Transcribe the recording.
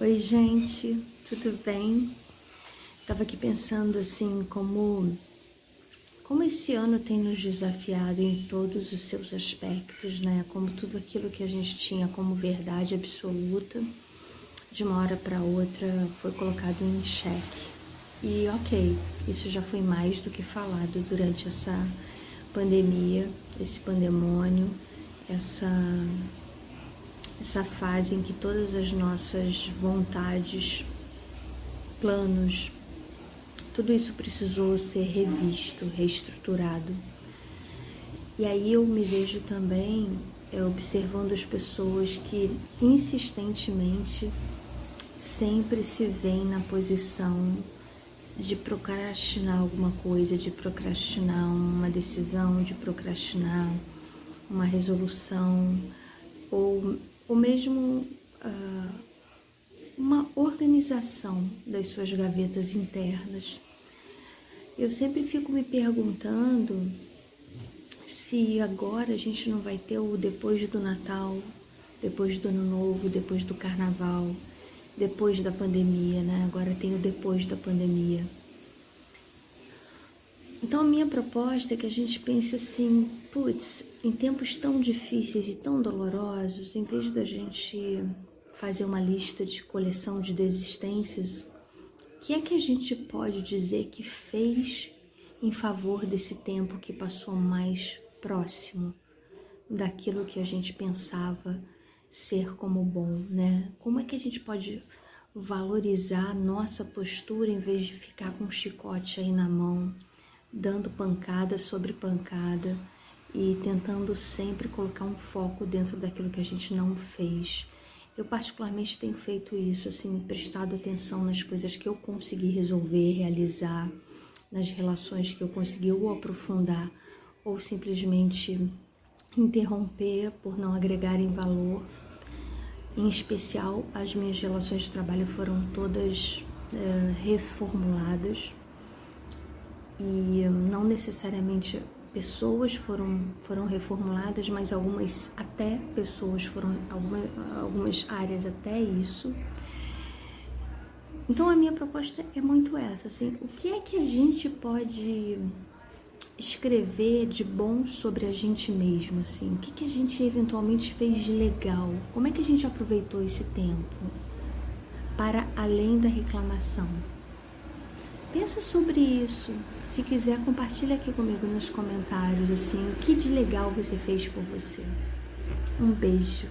Oi, gente, tudo bem? Tava aqui pensando assim como como esse ano tem nos desafiado em todos os seus aspectos, né? Como tudo aquilo que a gente tinha como verdade absoluta, de uma hora para outra foi colocado em xeque. E ok, isso já foi mais do que falado durante essa pandemia, esse pandemônio, essa essa fase em que todas as nossas vontades, planos, tudo isso precisou ser revisto, reestruturado. E aí eu me vejo também é, observando as pessoas que insistentemente sempre se veem na posição de procrastinar alguma coisa, de procrastinar uma decisão, de procrastinar uma resolução, ou ou mesmo uh, uma organização das suas gavetas internas. Eu sempre fico me perguntando se agora a gente não vai ter o depois do Natal, depois do Ano Novo, depois do Carnaval, depois da pandemia, né? Agora tem o depois da pandemia. Então, a minha proposta é que a gente pense assim: putz, em tempos tão difíceis e tão dolorosos, em vez da gente fazer uma lista de coleção de desistências, o que é que a gente pode dizer que fez em favor desse tempo que passou mais próximo daquilo que a gente pensava ser como bom, né? Como é que a gente pode valorizar nossa postura em vez de ficar com um chicote aí na mão? Dando pancada sobre pancada e tentando sempre colocar um foco dentro daquilo que a gente não fez. Eu particularmente tenho feito isso, assim, prestado atenção nas coisas que eu consegui resolver, realizar, nas relações que eu consegui ou aprofundar ou simplesmente interromper por não agregarem valor. Em especial, as minhas relações de trabalho foram todas é, reformuladas e não necessariamente pessoas foram, foram reformuladas, mas algumas até pessoas foram, algumas, algumas áreas até isso. Então a minha proposta é muito essa, assim, o que é que a gente pode escrever de bom sobre a gente mesmo, assim, o que, que a gente eventualmente fez de legal, como é que a gente aproveitou esse tempo para além da reclamação. Pensa sobre isso. Se quiser, compartilha aqui comigo nos comentários assim, o que de legal você fez por você. Um beijo.